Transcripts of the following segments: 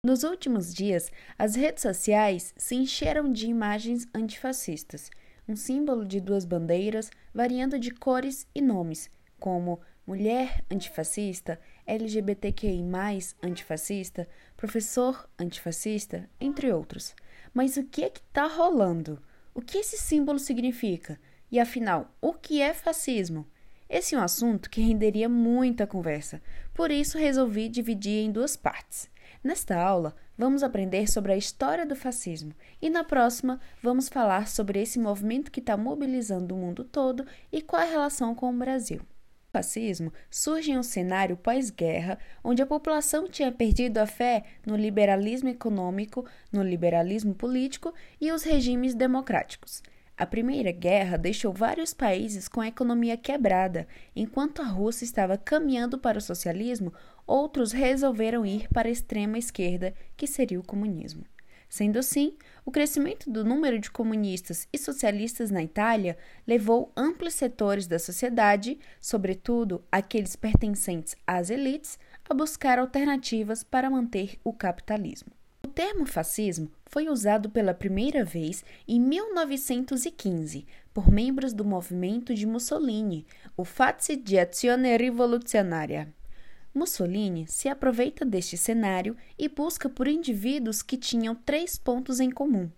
Nos últimos dias, as redes sociais se encheram de imagens antifascistas, um símbolo de duas bandeiras variando de cores e nomes, como mulher antifascista, LGBTQI, antifascista, professor antifascista, entre outros. Mas o que é que está rolando? O que esse símbolo significa? E afinal, o que é fascismo? Esse é um assunto que renderia muita conversa, por isso resolvi dividir em duas partes. Nesta aula, vamos aprender sobre a história do fascismo e na próxima, vamos falar sobre esse movimento que está mobilizando o mundo todo e qual a relação com o Brasil. O fascismo surge em um cenário pós-guerra, onde a população tinha perdido a fé no liberalismo econômico, no liberalismo político e os regimes democráticos. A Primeira Guerra deixou vários países com a economia quebrada. Enquanto a Rússia estava caminhando para o socialismo, outros resolveram ir para a extrema esquerda, que seria o comunismo. Sendo assim, o crescimento do número de comunistas e socialistas na Itália levou amplos setores da sociedade, sobretudo aqueles pertencentes às elites, a buscar alternativas para manter o capitalismo. O termo fascismo foi usado pela primeira vez em 1915 por membros do movimento de Mussolini, o Fazzi di Azione Rivoluzionaria. Mussolini se aproveita deste cenário e busca por indivíduos que tinham três pontos em comum: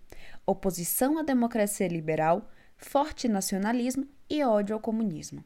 oposição à democracia liberal, forte nacionalismo e ódio ao comunismo.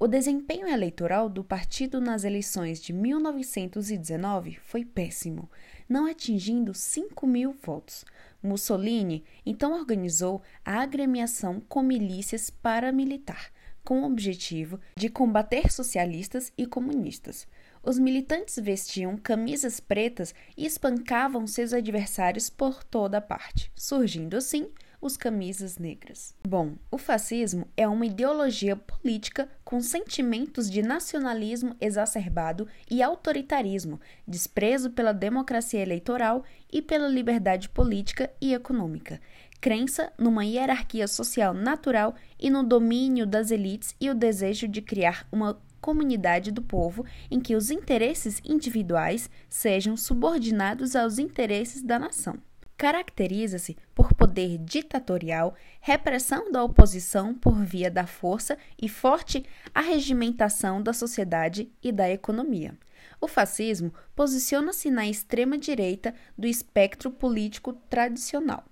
O desempenho eleitoral do partido nas eleições de 1919 foi péssimo, não atingindo 5 mil votos. Mussolini então organizou a agremiação com milícias paramilitar, com o objetivo de combater socialistas e comunistas. Os militantes vestiam camisas pretas e espancavam seus adversários por toda parte, surgindo assim os camisas negras. Bom, o fascismo é uma ideologia política com sentimentos de nacionalismo exacerbado e autoritarismo, desprezo pela democracia eleitoral e pela liberdade política e econômica, crença numa hierarquia social natural e no domínio das elites e o desejo de criar uma comunidade do povo em que os interesses individuais sejam subordinados aos interesses da nação caracteriza-se por poder ditatorial, repressão da oposição por via da força e forte arregimentação da sociedade e da economia. O fascismo posiciona-se na extrema direita do espectro político tradicional.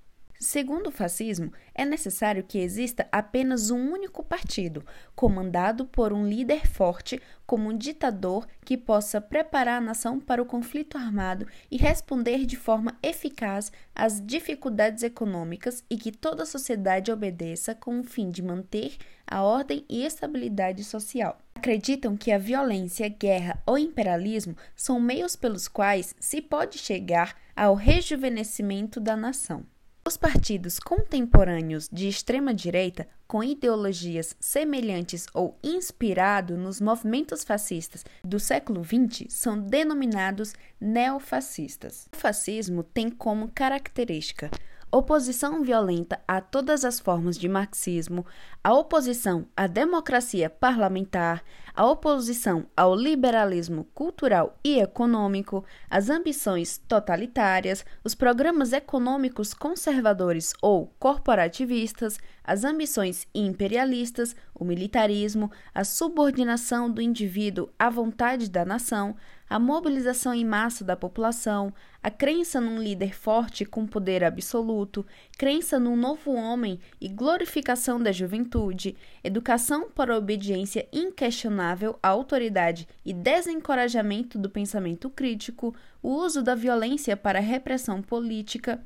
Segundo o fascismo, é necessário que exista apenas um único partido, comandado por um líder forte, como um ditador que possa preparar a nação para o conflito armado e responder de forma eficaz às dificuldades econômicas e que toda a sociedade obedeça com o fim de manter a ordem e estabilidade social. Acreditam que a violência, guerra ou imperialismo são meios pelos quais se pode chegar ao rejuvenescimento da nação. Os partidos contemporâneos de extrema-direita, com ideologias semelhantes ou inspirados nos movimentos fascistas do século XX, são denominados neofascistas. O fascismo tem como característica oposição violenta a todas as formas de marxismo, a oposição à democracia parlamentar, a oposição ao liberalismo cultural e econômico, as ambições totalitárias, os programas econômicos conservadores ou corporativistas, as ambições imperialistas, o militarismo, a subordinação do indivíduo à vontade da nação, a mobilização em massa da população, a crença num líder forte com poder absoluto, crença num novo homem e glorificação da juventude, educação para obediência inquestionável à autoridade e desencorajamento do pensamento crítico, o uso da violência para repressão política,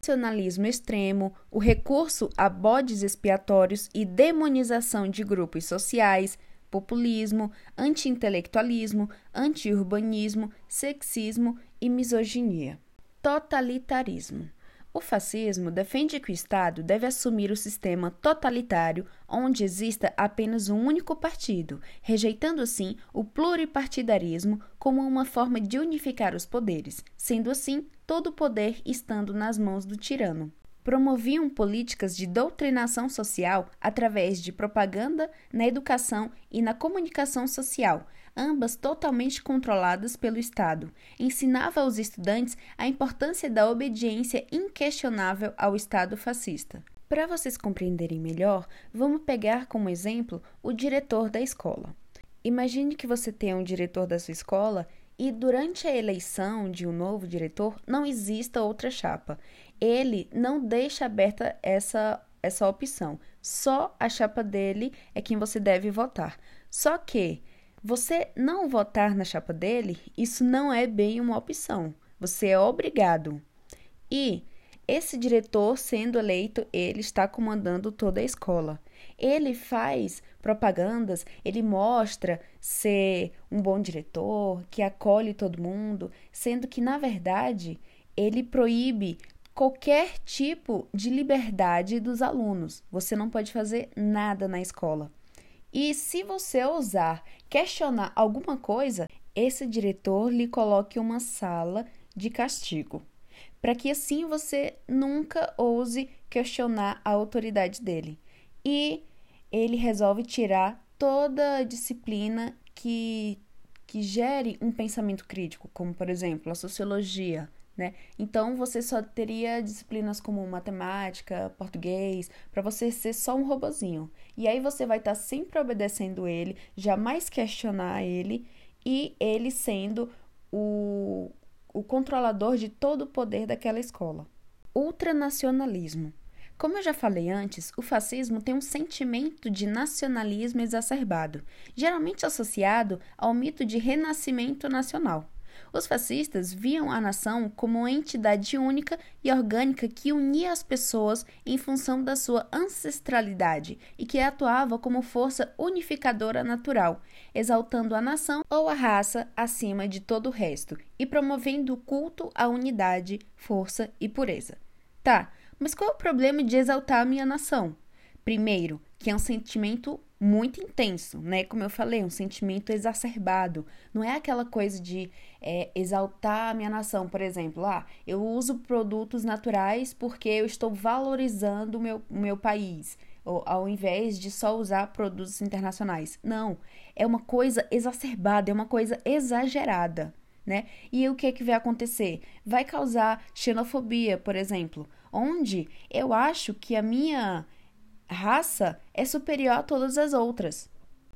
nacionalismo extremo, o recurso a bodes expiatórios e demonização de grupos sociais, populismo, anti-intelectualismo, anti-urbanismo, sexismo e misoginia. Totalitarismo. O fascismo defende que o Estado deve assumir o sistema totalitário onde exista apenas um único partido, rejeitando assim o pluripartidarismo como uma forma de unificar os poderes, sendo assim todo o poder estando nas mãos do tirano promoviam políticas de doutrinação social através de propaganda na educação e na comunicação social, ambas totalmente controladas pelo Estado. Ensinava aos estudantes a importância da obediência inquestionável ao Estado fascista. Para vocês compreenderem melhor, vamos pegar como exemplo o diretor da escola. Imagine que você tem um diretor da sua escola e durante a eleição de um novo diretor não exista outra chapa. Ele não deixa aberta essa, essa opção. Só a chapa dele é quem você deve votar. Só que você não votar na chapa dele, isso não é bem uma opção. Você é obrigado. E esse diretor, sendo eleito, ele está comandando toda a escola. Ele faz propagandas, ele mostra ser um bom diretor, que acolhe todo mundo, sendo que, na verdade, ele proíbe qualquer tipo de liberdade dos alunos. Você não pode fazer nada na escola. E se você ousar questionar alguma coisa, esse diretor lhe coloque uma sala de castigo, para que assim você nunca ouse questionar a autoridade dele. E ele resolve tirar toda a disciplina que, que gere um pensamento crítico, como por exemplo a sociologia. Né? Então você só teria disciplinas como matemática, português, para você ser só um robozinho. E aí você vai estar tá sempre obedecendo ele, jamais questionar ele e ele sendo o, o controlador de todo o poder daquela escola. Ultranacionalismo. Como eu já falei antes, o fascismo tem um sentimento de nacionalismo exacerbado, geralmente associado ao mito de renascimento nacional. Os fascistas viam a nação como uma entidade única e orgânica que unia as pessoas em função da sua ancestralidade e que atuava como força unificadora natural, exaltando a nação ou a raça acima de todo o resto e promovendo o culto à unidade, força e pureza. Tá, mas qual é o problema de exaltar a minha nação? Primeiro, que é um sentimento muito intenso, né? Como eu falei, um sentimento exacerbado. Não é aquela coisa de é, exaltar a minha nação, por exemplo. Ah, eu uso produtos naturais porque eu estou valorizando o meu, meu país, ao invés de só usar produtos internacionais. Não, é uma coisa exacerbada, é uma coisa exagerada, né? E o que, é que vai acontecer? Vai causar xenofobia, por exemplo onde eu acho que a minha raça é superior a todas as outras.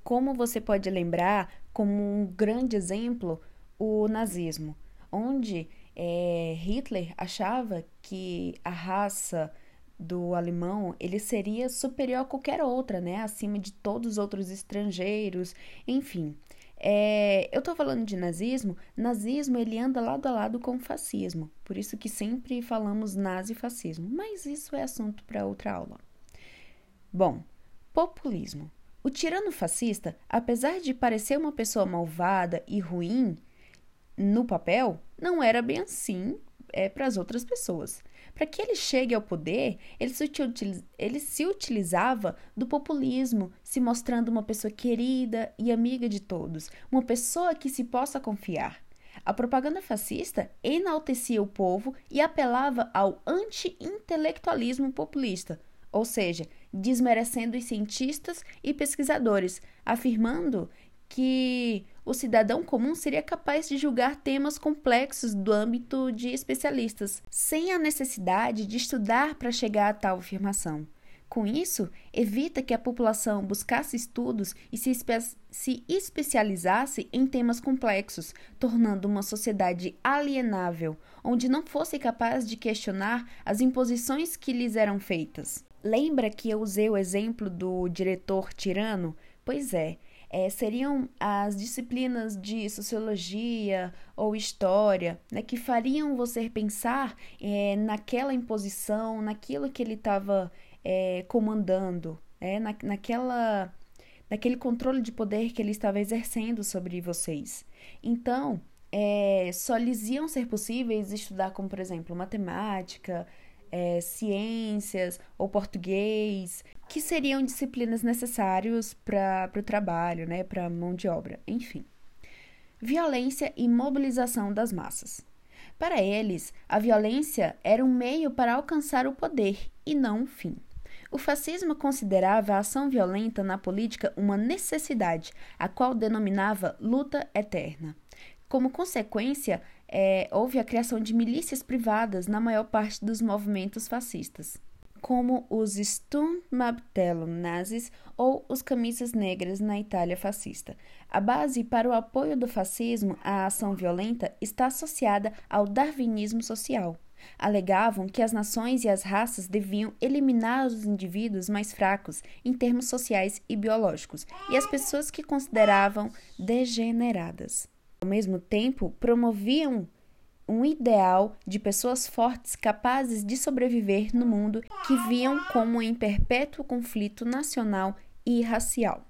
Como você pode lembrar, como um grande exemplo, o nazismo, onde é, Hitler achava que a raça do alemão ele seria superior a qualquer outra, né? Acima de todos os outros estrangeiros, enfim. É, eu estou falando de nazismo, nazismo ele anda lado a lado com fascismo, por isso que sempre falamos nazi-fascismo, mas isso é assunto para outra aula. Bom, populismo. O tirano fascista, apesar de parecer uma pessoa malvada e ruim no papel, não era bem assim é, para as outras pessoas. Para que ele chegue ao poder, ele se, utilizava do populismo, se mostrando uma pessoa querida e amiga de todos, uma pessoa que se possa confiar. A propaganda fascista enaltecia o povo e apelava ao anti-intelectualismo populista, ou seja, desmerecendo os cientistas e pesquisadores, afirmando que o cidadão comum seria capaz de julgar temas complexos do âmbito de especialistas, sem a necessidade de estudar para chegar a tal afirmação. Com isso, evita que a população buscasse estudos e se, espe se especializasse em temas complexos, tornando uma sociedade alienável, onde não fosse capaz de questionar as imposições que lhes eram feitas. Lembra que eu usei o exemplo do diretor tirano? Pois é, é, seriam as disciplinas de sociologia ou história né, que fariam você pensar é, naquela imposição, naquilo que ele estava é, comandando, é, na, naquela, naquele controle de poder que ele estava exercendo sobre vocês. Então, é, só lhes iam ser possíveis estudar, como por exemplo, matemática, é, ciências ou português, que seriam disciplinas necessárias para o trabalho, né, para a mão de obra, enfim. Violência e mobilização das massas. Para eles, a violência era um meio para alcançar o poder e não um fim. O fascismo considerava a ação violenta na política uma necessidade, a qual denominava luta eterna. Como consequência, é, houve a criação de milícias privadas na maior parte dos movimentos fascistas, como os Sturmabteilung nazis ou os Camisas Negras na Itália fascista. A base para o apoio do fascismo à ação violenta está associada ao darwinismo social alegavam que as nações e as raças deviam eliminar os indivíduos mais fracos em termos sociais e biológicos e as pessoas que consideravam degeneradas. Ao mesmo tempo, promoviam um ideal de pessoas fortes capazes de sobreviver no mundo que viam como em perpétuo conflito nacional e racial.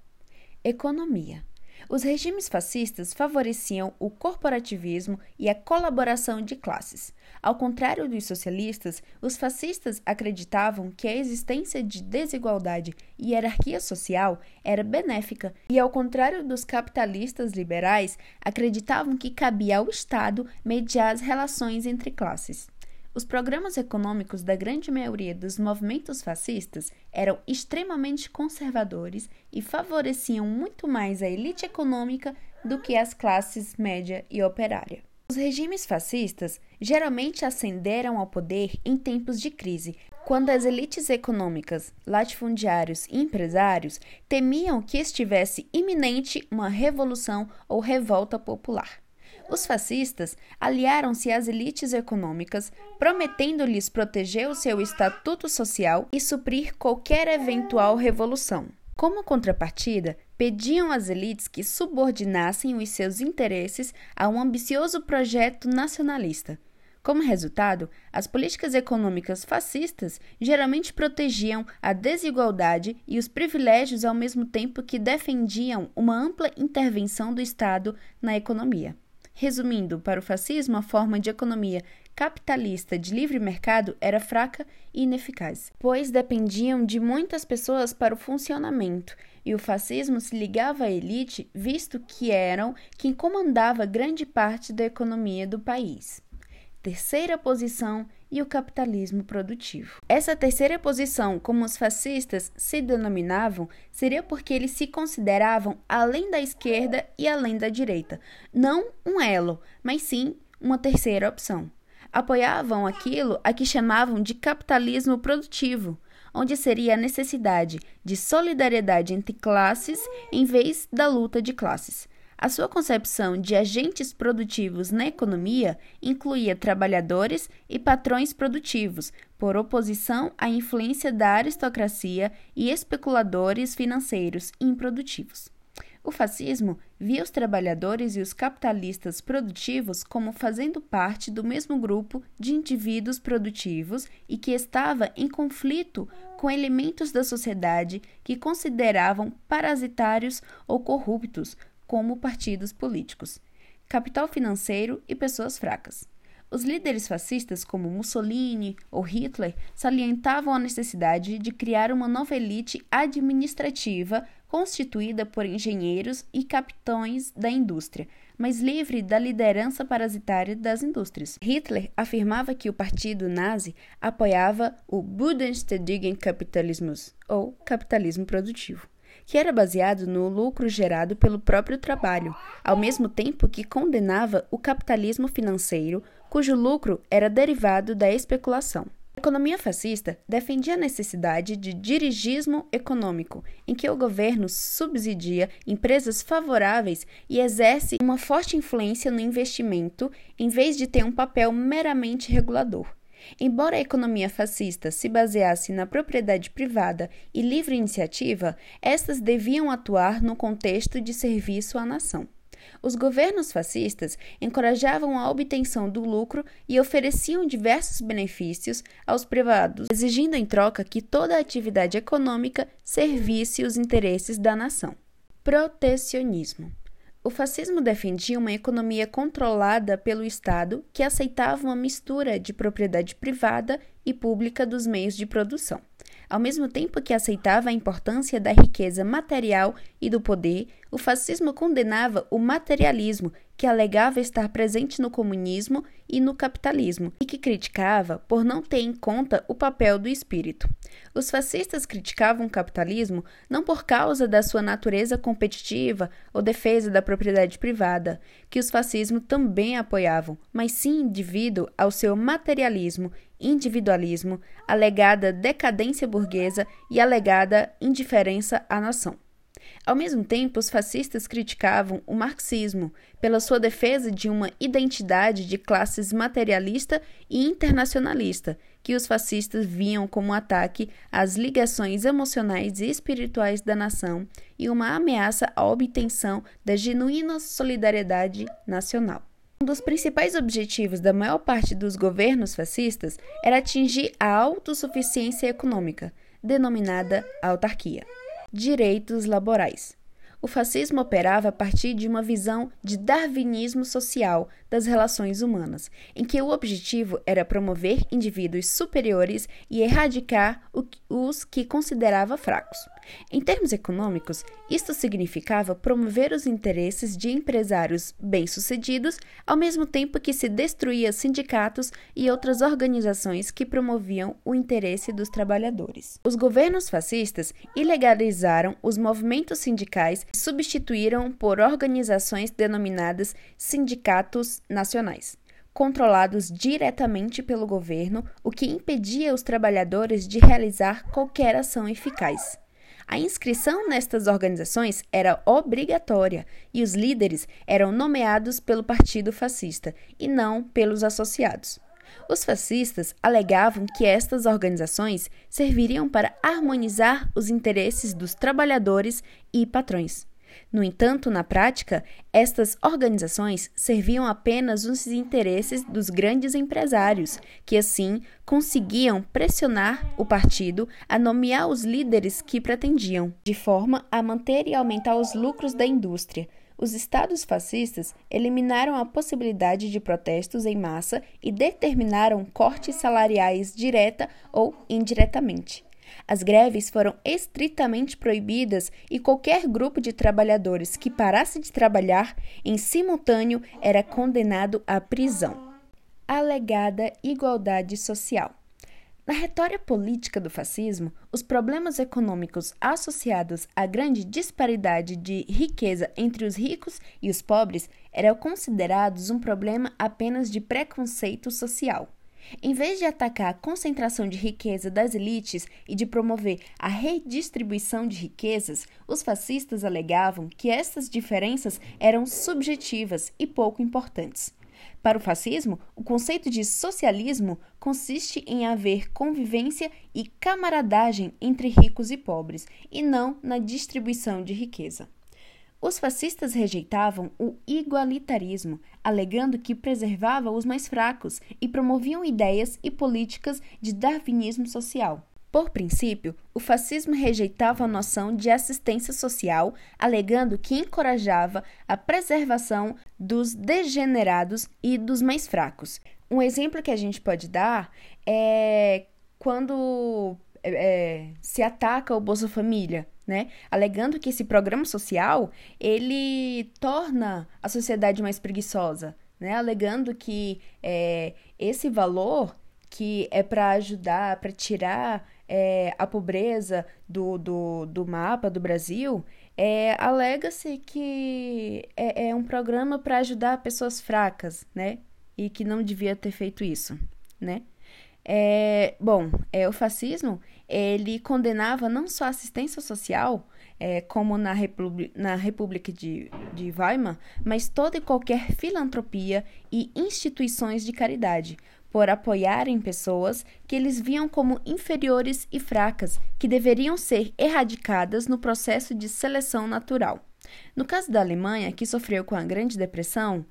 Economia. Os regimes fascistas favoreciam o corporativismo e a colaboração de classes. Ao contrário dos socialistas, os fascistas acreditavam que a existência de desigualdade e hierarquia social era benéfica, e ao contrário dos capitalistas liberais, acreditavam que cabia ao Estado mediar as relações entre classes. Os programas econômicos da grande maioria dos movimentos fascistas eram extremamente conservadores e favoreciam muito mais a elite econômica do que as classes média e operária. Os regimes fascistas geralmente ascenderam ao poder em tempos de crise, quando as elites econômicas, latifundiários e empresários temiam que estivesse iminente uma revolução ou revolta popular. Os fascistas aliaram-se às elites econômicas, prometendo-lhes proteger o seu estatuto social e suprir qualquer eventual revolução. Como contrapartida, pediam às elites que subordinassem os seus interesses a um ambicioso projeto nacionalista. Como resultado, as políticas econômicas fascistas geralmente protegiam a desigualdade e os privilégios ao mesmo tempo que defendiam uma ampla intervenção do Estado na economia. Resumindo, para o fascismo, a forma de economia capitalista de livre mercado era fraca e ineficaz, pois dependiam de muitas pessoas para o funcionamento, e o fascismo se ligava à elite, visto que eram quem comandava grande parte da economia do país. Terceira posição e o capitalismo produtivo. Essa terceira posição, como os fascistas se denominavam, seria porque eles se consideravam além da esquerda e além da direita, não um elo, mas sim uma terceira opção. Apoiavam aquilo a que chamavam de capitalismo produtivo, onde seria a necessidade de solidariedade entre classes em vez da luta de classes. A sua concepção de agentes produtivos na economia incluía trabalhadores e patrões produtivos, por oposição à influência da aristocracia e especuladores financeiros improdutivos. O fascismo via os trabalhadores e os capitalistas produtivos como fazendo parte do mesmo grupo de indivíduos produtivos e que estava em conflito com elementos da sociedade que consideravam parasitários ou corruptos, como partidos políticos, capital financeiro e pessoas fracas. Os líderes fascistas, como Mussolini ou Hitler, salientavam a necessidade de criar uma nova elite administrativa constituída por engenheiros e capitães da indústria, mas livre da liderança parasitária das indústrias. Hitler afirmava que o partido nazi apoiava o Bodenständigen Kapitalismus, ou capitalismo produtivo que era baseado no lucro gerado pelo próprio trabalho, ao mesmo tempo que condenava o capitalismo financeiro, cujo lucro era derivado da especulação. A economia fascista defendia a necessidade de dirigismo econômico, em que o governo subsidia empresas favoráveis e exerce uma forte influência no investimento, em vez de ter um papel meramente regulador. Embora a economia fascista se baseasse na propriedade privada e livre iniciativa, estas deviam atuar no contexto de serviço à nação. Os governos fascistas encorajavam a obtenção do lucro e ofereciam diversos benefícios aos privados, exigindo em troca que toda a atividade econômica servisse os interesses da nação. Protecionismo. O fascismo defendia uma economia controlada pelo Estado que aceitava uma mistura de propriedade privada e pública dos meios de produção. Ao mesmo tempo que aceitava a importância da riqueza material e do poder, o fascismo condenava o materialismo que alegava estar presente no comunismo e no capitalismo, e que criticava por não ter em conta o papel do espírito. Os fascistas criticavam o capitalismo não por causa da sua natureza competitiva ou defesa da propriedade privada, que os fascismos também apoiavam, mas sim devido ao seu materialismo, individualismo, alegada decadência burguesa e alegada indiferença à nação. Ao mesmo tempo, os fascistas criticavam o marxismo pela sua defesa de uma identidade de classes materialista e internacionalista, que os fascistas viam como um ataque às ligações emocionais e espirituais da nação e uma ameaça à obtenção da genuína solidariedade nacional. Um dos principais objetivos da maior parte dos governos fascistas era atingir a autossuficiência econômica, denominada autarquia direitos laborais. O fascismo operava a partir de uma visão de darwinismo social das relações humanas, em que o objetivo era promover indivíduos superiores e erradicar os que considerava fracos. Em termos econômicos, isto significava promover os interesses de empresários bem-sucedidos, ao mesmo tempo que se destruía sindicatos e outras organizações que promoviam o interesse dos trabalhadores. Os governos fascistas ilegalizaram os movimentos sindicais e substituíram por organizações denominadas sindicatos nacionais controlados diretamente pelo governo, o que impedia os trabalhadores de realizar qualquer ação eficaz. A inscrição nestas organizações era obrigatória e os líderes eram nomeados pelo partido fascista e não pelos associados. Os fascistas alegavam que estas organizações serviriam para harmonizar os interesses dos trabalhadores e patrões. No entanto, na prática, estas organizações serviam apenas os interesses dos grandes empresários, que assim conseguiam pressionar o partido a nomear os líderes que pretendiam, de forma a manter e aumentar os lucros da indústria. Os estados fascistas eliminaram a possibilidade de protestos em massa e determinaram cortes salariais direta ou indiretamente. As greves foram estritamente proibidas e qualquer grupo de trabalhadores que parasse de trabalhar em simultâneo era condenado à prisão. Alegada igualdade social. Na retórica política do fascismo, os problemas econômicos associados à grande disparidade de riqueza entre os ricos e os pobres eram considerados um problema apenas de preconceito social. Em vez de atacar a concentração de riqueza das elites e de promover a redistribuição de riquezas, os fascistas alegavam que essas diferenças eram subjetivas e pouco importantes. Para o fascismo, o conceito de socialismo consiste em haver convivência e camaradagem entre ricos e pobres, e não na distribuição de riqueza. Os fascistas rejeitavam o igualitarismo, alegando que preservava os mais fracos e promoviam ideias e políticas de darwinismo social. Por princípio, o fascismo rejeitava a noção de assistência social, alegando que encorajava a preservação dos degenerados e dos mais fracos. Um exemplo que a gente pode dar é quando é, se ataca o Bolsa Família né? Alegando que esse programa social ele torna a sociedade mais preguiçosa, né? Alegando que é, esse valor que é para ajudar, para tirar é, a pobreza do, do, do mapa do Brasil, é, alega-se que é, é um programa para ajudar pessoas fracas, né? E que não devia ter feito isso, né? É, bom, é, o fascismo ele condenava não só a assistência social, é, como na, na República de, de Weimar, mas toda e qualquer filantropia e instituições de caridade, por apoiarem pessoas que eles viam como inferiores e fracas, que deveriam ser erradicadas no processo de seleção natural. No caso da Alemanha, que sofreu com a Grande Depressão,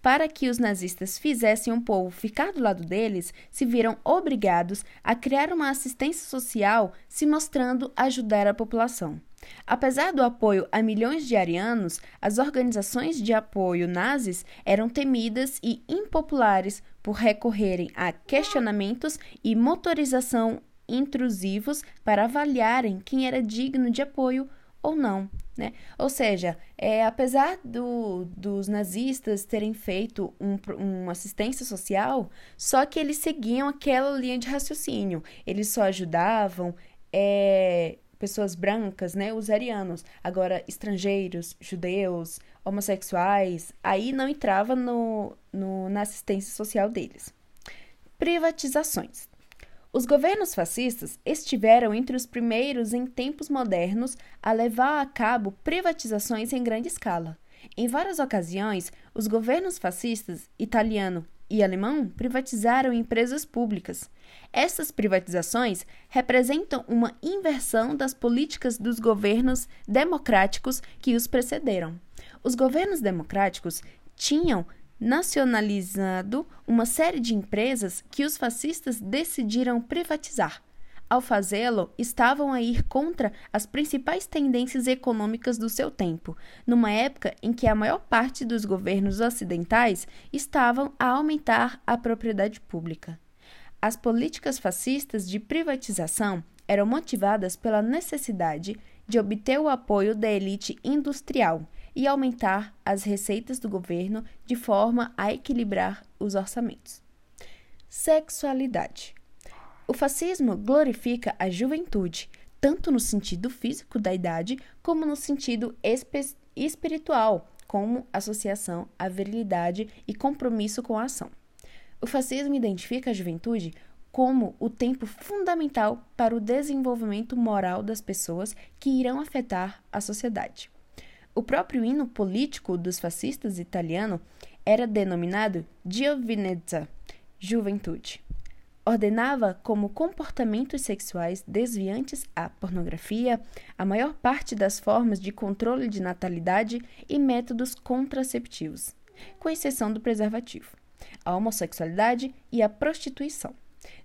para que os nazistas fizessem o povo ficar do lado deles, se viram obrigados a criar uma assistência social se mostrando ajudar a população. Apesar do apoio a milhões de arianos, as organizações de apoio nazis eram temidas e impopulares por recorrerem a questionamentos e motorização intrusivos para avaliarem quem era digno de apoio ou não. Né? Ou seja, é, apesar do, dos nazistas terem feito um, uma assistência social, só que eles seguiam aquela linha de raciocínio. Eles só ajudavam é, pessoas brancas, né, os arianos. Agora, estrangeiros, judeus, homossexuais, aí não entrava no, no, na assistência social deles. Privatizações. Os governos fascistas estiveram entre os primeiros em tempos modernos a levar a cabo privatizações em grande escala. Em várias ocasiões, os governos fascistas, italiano e alemão, privatizaram empresas públicas. Essas privatizações representam uma inversão das políticas dos governos democráticos que os precederam. Os governos democráticos tinham nacionalizado uma série de empresas que os fascistas decidiram privatizar. Ao fazê-lo, estavam a ir contra as principais tendências econômicas do seu tempo, numa época em que a maior parte dos governos ocidentais estavam a aumentar a propriedade pública. As políticas fascistas de privatização eram motivadas pela necessidade de obter o apoio da elite industrial e aumentar as receitas do governo de forma a equilibrar os orçamentos. Sexualidade. O fascismo glorifica a juventude, tanto no sentido físico da idade, como no sentido espiritual, como associação à virilidade e compromisso com a ação. O fascismo identifica a juventude como o tempo fundamental para o desenvolvimento moral das pessoas que irão afetar a sociedade. O próprio hino político dos fascistas italiano era denominado Giovinezza, juventude. Ordenava como comportamentos sexuais desviantes a pornografia, a maior parte das formas de controle de natalidade e métodos contraceptivos, com exceção do preservativo, a homossexualidade e a prostituição.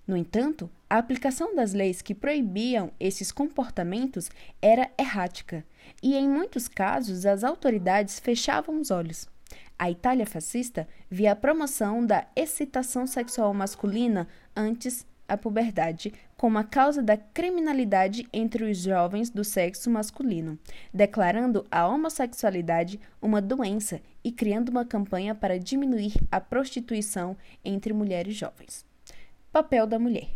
No entanto, a aplicação das leis que proibiam esses comportamentos era errática, e em muitos casos as autoridades fechavam os olhos. A Itália fascista via a promoção da excitação sexual masculina antes a puberdade como a causa da criminalidade entre os jovens do sexo masculino, declarando a homossexualidade uma doença e criando uma campanha para diminuir a prostituição entre mulheres jovens. Papel da mulher.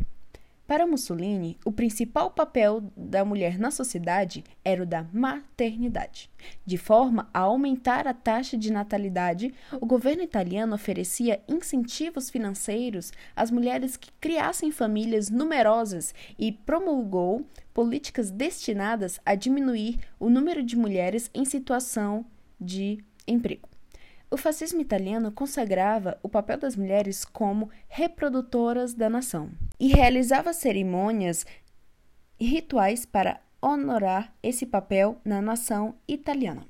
Para Mussolini, o principal papel da mulher na sociedade era o da maternidade. De forma a aumentar a taxa de natalidade, o governo italiano oferecia incentivos financeiros às mulheres que criassem famílias numerosas e promulgou políticas destinadas a diminuir o número de mulheres em situação de emprego. O fascismo italiano consagrava o papel das mulheres como reprodutoras da nação e realizava cerimônias e rituais para honorar esse papel na nação italiana.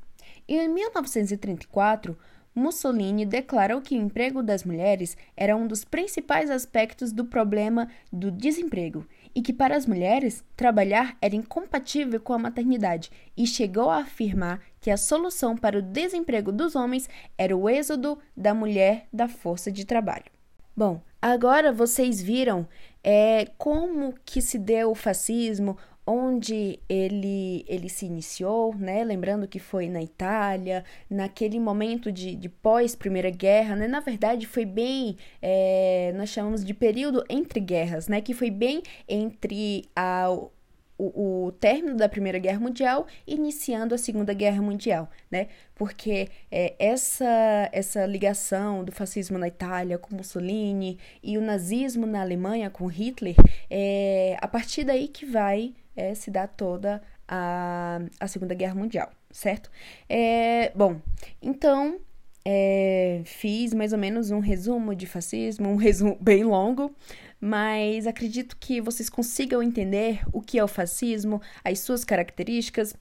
Em 1934, Mussolini declarou que o emprego das mulheres era um dos principais aspectos do problema do desemprego e que para as mulheres trabalhar era incompatível com a maternidade e chegou a afirmar que a solução para o desemprego dos homens era o êxodo da mulher da força de trabalho. Bom, agora vocês viram é, como que se deu o fascismo, onde ele, ele se iniciou, né? Lembrando que foi na Itália, naquele momento de, de pós-Primeira Guerra, né? Na verdade, foi bem, é, nós chamamos de período entre guerras, né? Que foi bem entre a, o, o, término da Primeira Guerra Mundial iniciando a Segunda Guerra Mundial, né? Porque é, essa, essa ligação do fascismo na Itália com Mussolini e o nazismo na Alemanha com Hitler, é a partir daí que vai é, se dá toda a, a Segunda Guerra Mundial, certo? É, bom, então é, fiz mais ou menos um resumo de fascismo, um resumo bem longo, mas acredito que vocês consigam entender o que é o fascismo, as suas características.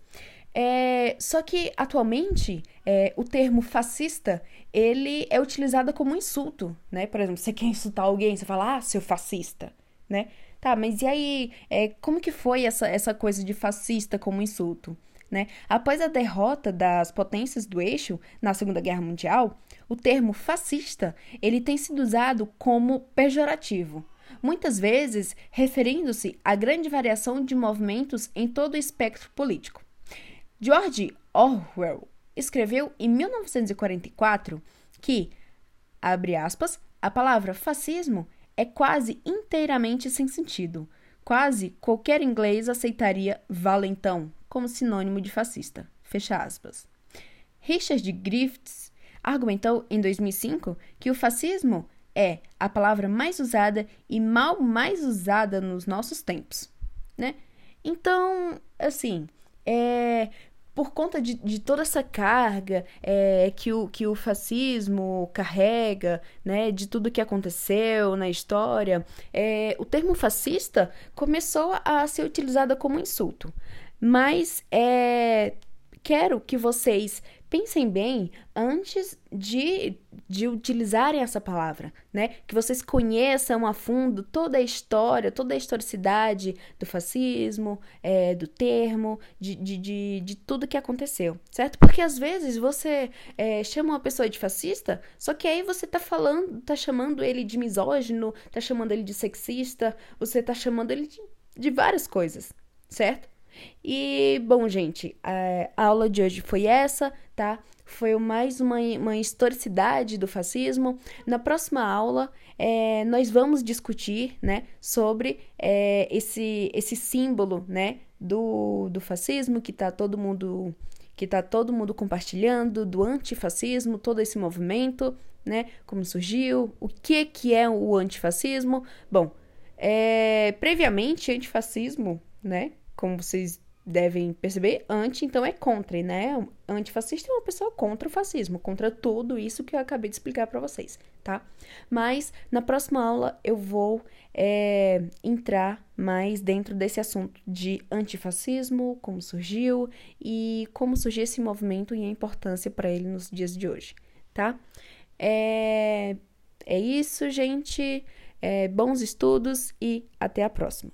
É, só que atualmente é, o termo fascista ele é utilizado como insulto, né? Por exemplo, você quer insultar alguém, você fala, ah, seu fascista, né? Tá, mas e aí, é, como que foi essa, essa coisa de fascista como insulto? Né? Após a derrota das potências do eixo na Segunda Guerra Mundial, o termo fascista ele tem sido usado como pejorativo, muitas vezes referindo-se à grande variação de movimentos em todo o espectro político. George Orwell escreveu em 1944 que, abre aspas, a palavra fascismo é quase inteiramente sem sentido. Quase qualquer inglês aceitaria valentão como sinônimo de fascista. Fecha aspas. Richard Griffiths argumentou em 2005 que o fascismo é a palavra mais usada e mal mais usada nos nossos tempos, né? Então, assim, é, por conta de, de toda essa carga é, que, o, que o fascismo carrega, né, de tudo que aconteceu na história, é, o termo fascista começou a ser utilizado como insulto. Mas é, quero que vocês pensem bem antes de, de utilizarem essa palavra, né? Que vocês conheçam a fundo toda a história, toda a historicidade do fascismo, é, do termo, de, de, de, de, tudo que aconteceu, certo? Porque às vezes você é, chama uma pessoa de fascista, só que aí você tá falando, tá chamando ele de misógino, tá chamando ele de sexista, você tá chamando ele de, de várias coisas, certo? E, bom, gente, a aula de hoje foi essa, tá? Foi mais uma, uma historicidade do fascismo. Na próxima aula, é, nós vamos discutir, né, sobre é, esse, esse símbolo, né, do, do fascismo que tá todo mundo que tá todo mundo compartilhando, do antifascismo, todo esse movimento, né, como surgiu, o que que é o antifascismo. Bom, é, previamente, antifascismo, né, como vocês devem perceber, anti então é contra, né? Antifascista é uma pessoa contra o fascismo, contra tudo isso que eu acabei de explicar para vocês, tá? Mas na próxima aula eu vou é, entrar mais dentro desse assunto de antifascismo, como surgiu e como surgiu esse movimento e a importância para ele nos dias de hoje, tá? É, é isso, gente. É, bons estudos e até a próxima.